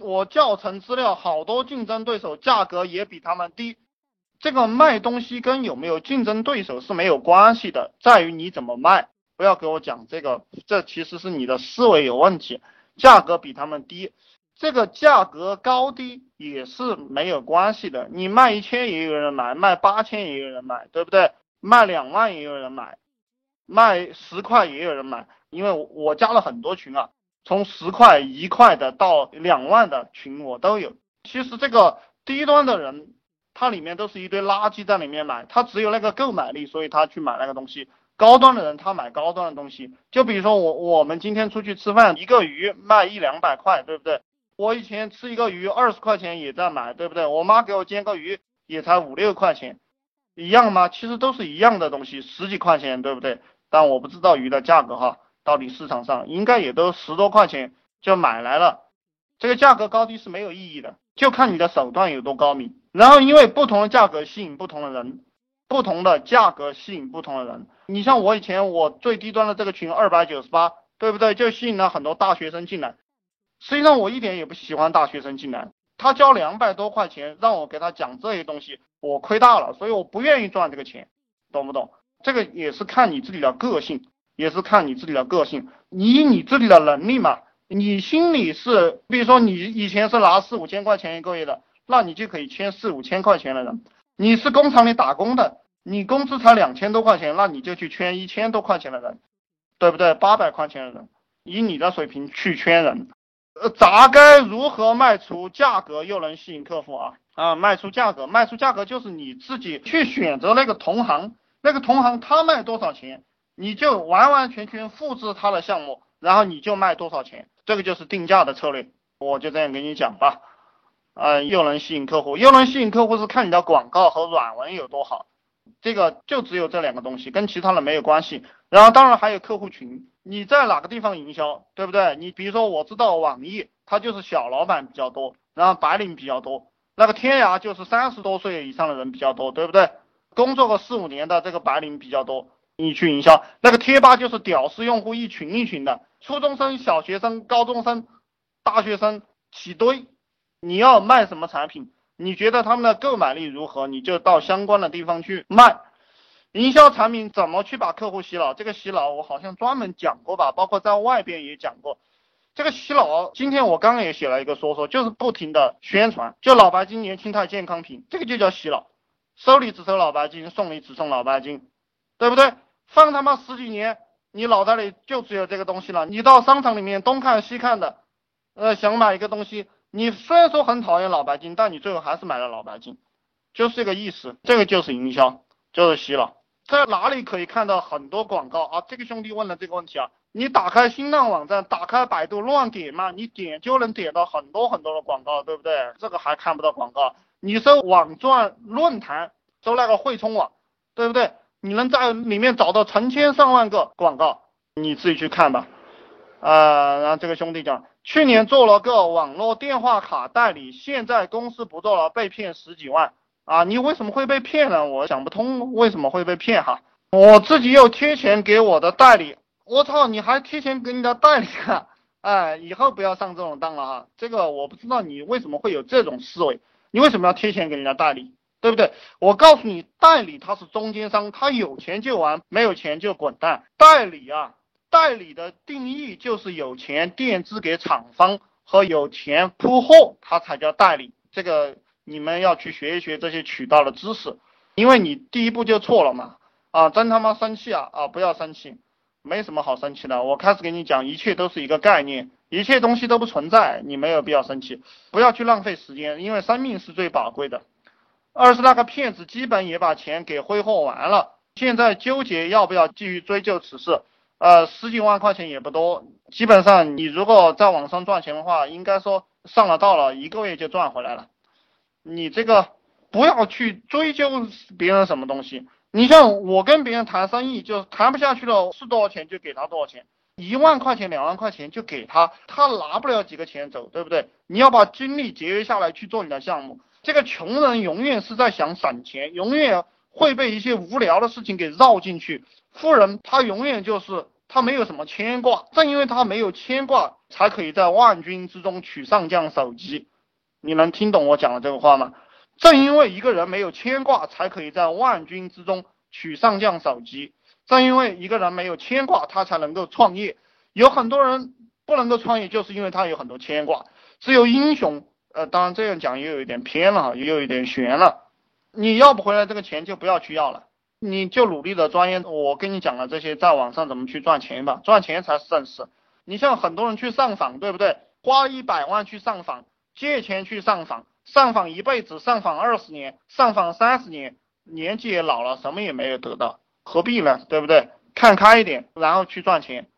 我教程资料好多竞争对手价格也比他们低。这个卖东西跟有没有竞争对手是没有关系的，在于你怎么卖。不要给我讲这个，这其实是你的思维有问题。价格比他们低，这个价格高低也是没有关系的。你卖一千也有人买，卖八千也有人买，对不对？卖两万也有人买，卖十块也有人买。因为我加了很多群啊，从十块、一块的到两万的群我都有。其实这个低端的人，他里面都是一堆垃圾在里面买，他只有那个购买力，所以他去买那个东西。高端的人他买高端的东西，就比如说我我们今天出去吃饭，一个鱼卖一两百块，对不对？我以前吃一个鱼二十块钱也在买，对不对？我妈给我煎个鱼也才五六块钱，一样吗？其实都是一样的东西，十几块钱，对不对？但我不知道鱼的价格哈，到底市场上应该也都十多块钱就买来了，这个价格高低是没有意义的，就看你的手段有多高明。然后因为不同的价格吸引不同的人。不同的价格吸引不同的人，你像我以前我最低端的这个群二百九十八，对不对？就吸引了很多大学生进来。实际上我一点也不喜欢大学生进来，他交两百多块钱让我给他讲这些东西，我亏大了，所以我不愿意赚这个钱，懂不懂？这个也是看你自己的个性，也是看你自己的个性，以你自己的能力嘛，你心里是，比如说你以前是拿四五千块钱一个月的，那你就可以签四五千块钱的人。你是工厂里打工的，你工资才两千多块钱，那你就去圈一千多块钱的人，对不对？八百块钱的人，以你的水平去圈人，呃，咋该如何卖出价格又能吸引客户啊？啊，卖出价格，卖出价格就是你自己去选择那个同行，那个同行他卖多少钱，你就完完全全复制他的项目，然后你就卖多少钱，这个就是定价的策略。我就这样跟你讲吧。呃，又能吸引客户，又能吸引客户是看你的广告和软文有多好，这个就只有这两个东西，跟其他的没有关系。然后当然还有客户群，你在哪个地方营销，对不对？你比如说我知道网易，它就是小老板比较多，然后白领比较多，那个天涯就是三十多岁以上的人比较多，对不对？工作个四五年的这个白领比较多，你去营销，那个贴吧就是屌丝用户一群一群的，初中生、小学生、高中生、大学生起堆。你要卖什么产品？你觉得他们的购买力如何？你就到相关的地方去卖。营销产品怎么去把客户洗脑？这个洗脑我好像专门讲过吧，包括在外边也讲过。这个洗脑，今天我刚刚也写了一个说说，就是不停的宣传，就脑白金年轻态健康品，这个就叫洗脑。收礼只收脑白金，送礼只送脑白金，对不对？放他妈十几年，你脑袋里就只有这个东西了。你到商场里面东看西看的，呃，想买一个东西。你虽然说很讨厌脑白金，但你最后还是买了脑白金，就是这个意思。这个就是营销，就是洗脑。在哪里可以看到很多广告啊？这个兄弟问了这个问题啊，你打开新浪网站，打开百度乱点嘛，你点就能点到很多很多的广告，对不对？这个还看不到广告。你搜网赚论坛，搜那个汇充网，对不对？你能在里面找到成千上万个广告，你自己去看吧。啊，然后这个兄弟讲。去年做了个网络电话卡代理，现在公司不做了，被骗十几万啊！你为什么会被骗呢？我想不通为什么会被骗哈。我自己又贴钱给我的代理，我操，你还贴钱给你的代理啊？哎，以后不要上这种当了哈。这个我不知道你为什么会有这种思维，你为什么要贴钱给人家代理，对不对？我告诉你，代理他是中间商，他有钱就玩，没有钱就滚蛋。代理啊。代理的定义就是有钱垫资给厂方和有钱铺货，他才叫代理。这个你们要去学一学这些渠道的知识，因为你第一步就错了嘛。啊，真他妈生气啊！啊，不要生气，没什么好生气的。我开始给你讲，一切都是一个概念，一切东西都不存在，你没有必要生气，不要去浪费时间，因为生命是最宝贵的。二是那个骗子基本也把钱给挥霍完了，现在纠结要不要继续追究此事。呃，十几万块钱也不多，基本上你如果在网上赚钱的话，应该说上了道了，一个月就赚回来了。你这个不要去追究别人什么东西，你像我跟别人谈生意，就谈不下去了，是多少钱就给他多少钱，一万块钱、两万块钱就给他，他拿不了几个钱走，对不对？你要把精力节约下来去做你的项目。这个穷人永远是在想省钱，永远会被一些无聊的事情给绕进去。富人他永远就是他没有什么牵挂，正因为他没有牵挂，才可以在万军之中取上将首级。你能听懂我讲的这个话吗？正因为一个人没有牵挂，才可以在万军之中取上将首级。正因为一个人没有牵挂，他才能够创业。有很多人不能够创业，就是因为他有很多牵挂。只有英雄，呃，当然这样讲也有一点偏了，也有一点悬了。你要不回来这个钱，就不要去要了。你就努力的钻研，我跟你讲了这些，在网上怎么去赚钱吧，赚钱才是正事。你像很多人去上访，对不对？花一百万去上访，借钱去上访，上访一辈子，上访二十年，上访三十年，年纪也老了，什么也没有得到，何必呢？对不对？看开一点，然后去赚钱。